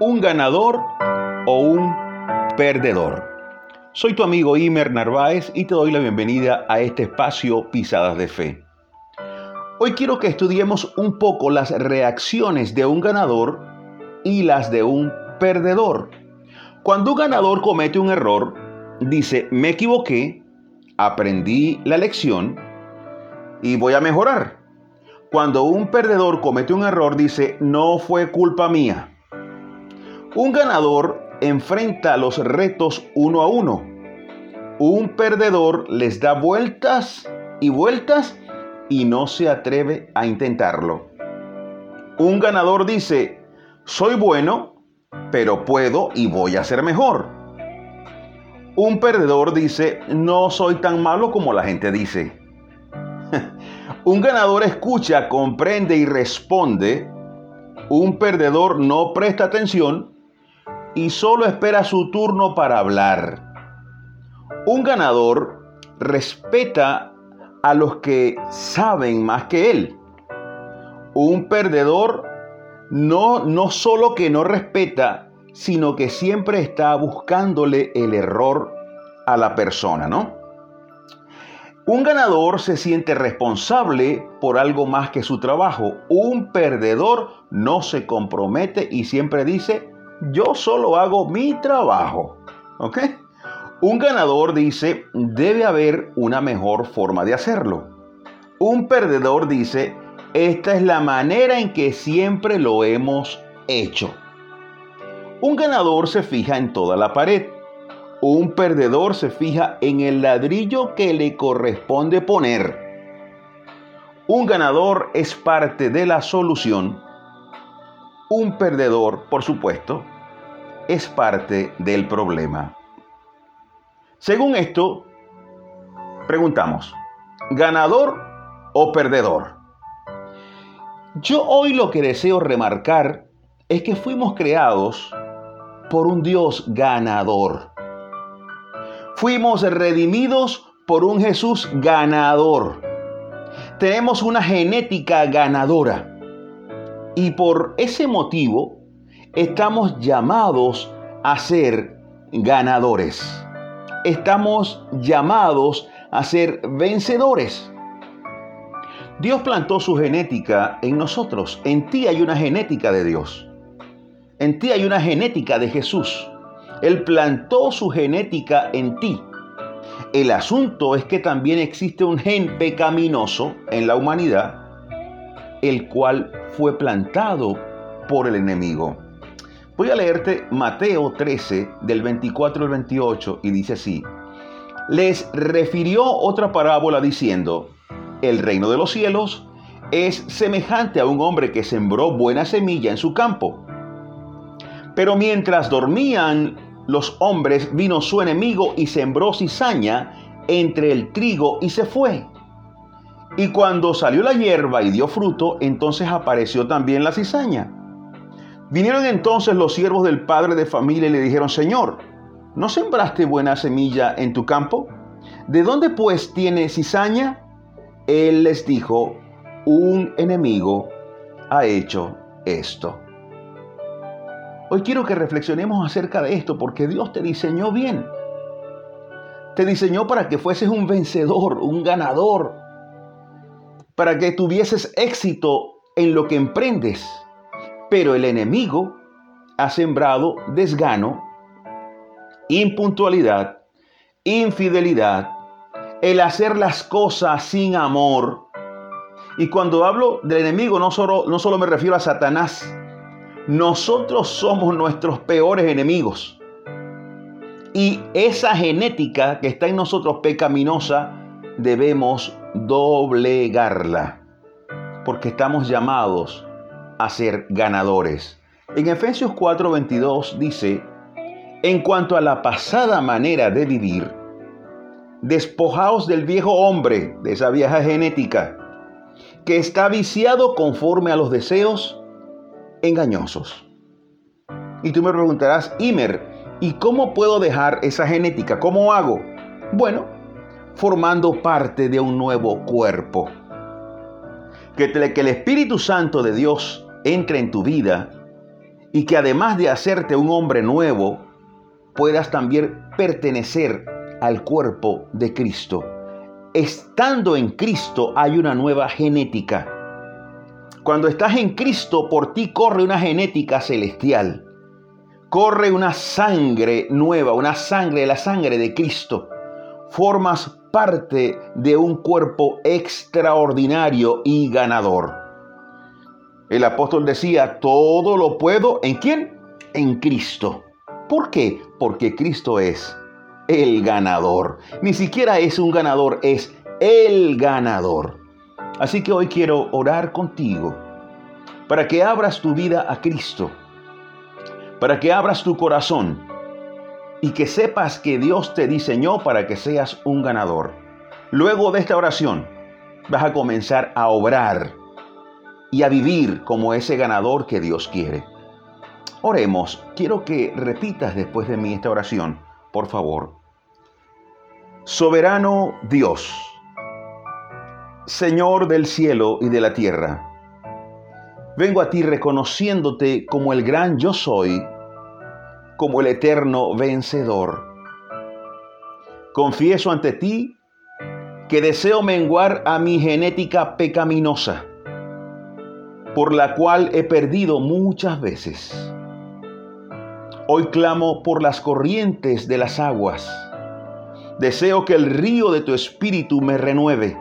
un ganador o un perdedor? Soy tu amigo Imer Narváez y te doy la bienvenida a este espacio Pisadas de Fe. Hoy quiero que estudiemos un poco las reacciones de un ganador y las de un perdedor. Cuando un ganador comete un error, dice, me equivoqué, aprendí la lección y voy a mejorar. Cuando un perdedor comete un error, dice, no fue culpa mía. Un ganador enfrenta los retos uno a uno. Un perdedor les da vueltas y vueltas y no se atreve a intentarlo. Un ganador dice, soy bueno, pero puedo y voy a ser mejor. Un perdedor dice, no soy tan malo como la gente dice. Un ganador escucha, comprende y responde. Un perdedor no presta atención y solo espera su turno para hablar. Un ganador respeta a los que saben más que él. Un perdedor no, no solo que no respeta, sino que siempre está buscándole el error a la persona, ¿no? Un ganador se siente responsable por algo más que su trabajo. Un perdedor no se compromete y siempre dice, yo solo hago mi trabajo. ¿Ok? Un ganador dice, debe haber una mejor forma de hacerlo. Un perdedor dice, esta es la manera en que siempre lo hemos hecho. Un ganador se fija en toda la pared un perdedor se fija en el ladrillo que le corresponde poner. Un ganador es parte de la solución. Un perdedor, por supuesto, es parte del problema. Según esto, preguntamos, ¿ganador o perdedor? Yo hoy lo que deseo remarcar es que fuimos creados por un Dios ganador. Fuimos redimidos por un Jesús ganador. Tenemos una genética ganadora. Y por ese motivo estamos llamados a ser ganadores. Estamos llamados a ser vencedores. Dios plantó su genética en nosotros. En ti hay una genética de Dios. En ti hay una genética de Jesús. Él plantó su genética en ti. El asunto es que también existe un gen pecaminoso en la humanidad, el cual fue plantado por el enemigo. Voy a leerte Mateo 13 del 24 al 28 y dice así. Les refirió otra parábola diciendo, el reino de los cielos es semejante a un hombre que sembró buena semilla en su campo. Pero mientras dormían los hombres vino su enemigo y sembró cizaña entre el trigo y se fue. Y cuando salió la hierba y dio fruto, entonces apareció también la cizaña. Vinieron entonces los siervos del padre de familia y le dijeron, Señor, ¿no sembraste buena semilla en tu campo? ¿De dónde pues tiene cizaña? Él les dijo, un enemigo ha hecho esto. Hoy quiero que reflexionemos acerca de esto porque Dios te diseñó bien. Te diseñó para que fueses un vencedor, un ganador, para que tuvieses éxito en lo que emprendes. Pero el enemigo ha sembrado desgano, impuntualidad, infidelidad, el hacer las cosas sin amor. Y cuando hablo del enemigo no solo, no solo me refiero a Satanás, nosotros somos nuestros peores enemigos. Y esa genética que está en nosotros pecaminosa, debemos doblegarla. Porque estamos llamados a ser ganadores. En Efesios 4:22 dice, en cuanto a la pasada manera de vivir, despojaos del viejo hombre, de esa vieja genética, que está viciado conforme a los deseos engañosos. Y tú me preguntarás, Imer, ¿y cómo puedo dejar esa genética? ¿Cómo hago? Bueno, formando parte de un nuevo cuerpo. Que, que el Espíritu Santo de Dios entre en tu vida y que además de hacerte un hombre nuevo, puedas también pertenecer al cuerpo de Cristo. Estando en Cristo hay una nueva genética. Cuando estás en Cristo, por ti corre una genética celestial. Corre una sangre nueva, una sangre, la sangre de Cristo. Formas parte de un cuerpo extraordinario y ganador. El apóstol decía, todo lo puedo en quién? En Cristo. ¿Por qué? Porque Cristo es el ganador. Ni siquiera es un ganador, es el ganador. Así que hoy quiero orar contigo para que abras tu vida a Cristo, para que abras tu corazón y que sepas que Dios te diseñó para que seas un ganador. Luego de esta oración vas a comenzar a obrar y a vivir como ese ganador que Dios quiere. Oremos, quiero que repitas después de mí esta oración, por favor. Soberano Dios, Señor del cielo y de la tierra, vengo a ti reconociéndote como el gran yo soy, como el eterno vencedor. Confieso ante ti que deseo menguar a mi genética pecaminosa por la cual he perdido muchas veces. Hoy clamo por las corrientes de las aguas. Deseo que el río de tu espíritu me renueve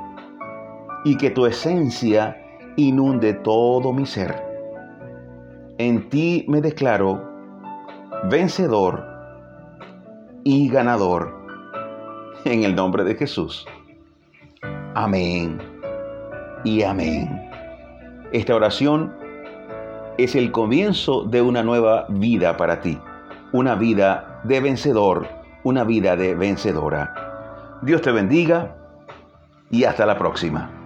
y que tu esencia inunde todo mi ser. En ti me declaro vencedor y ganador. En el nombre de Jesús. Amén y amén. Esta oración es el comienzo de una nueva vida para ti, una vida de vencedor, una vida de vencedora. Dios te bendiga y hasta la próxima.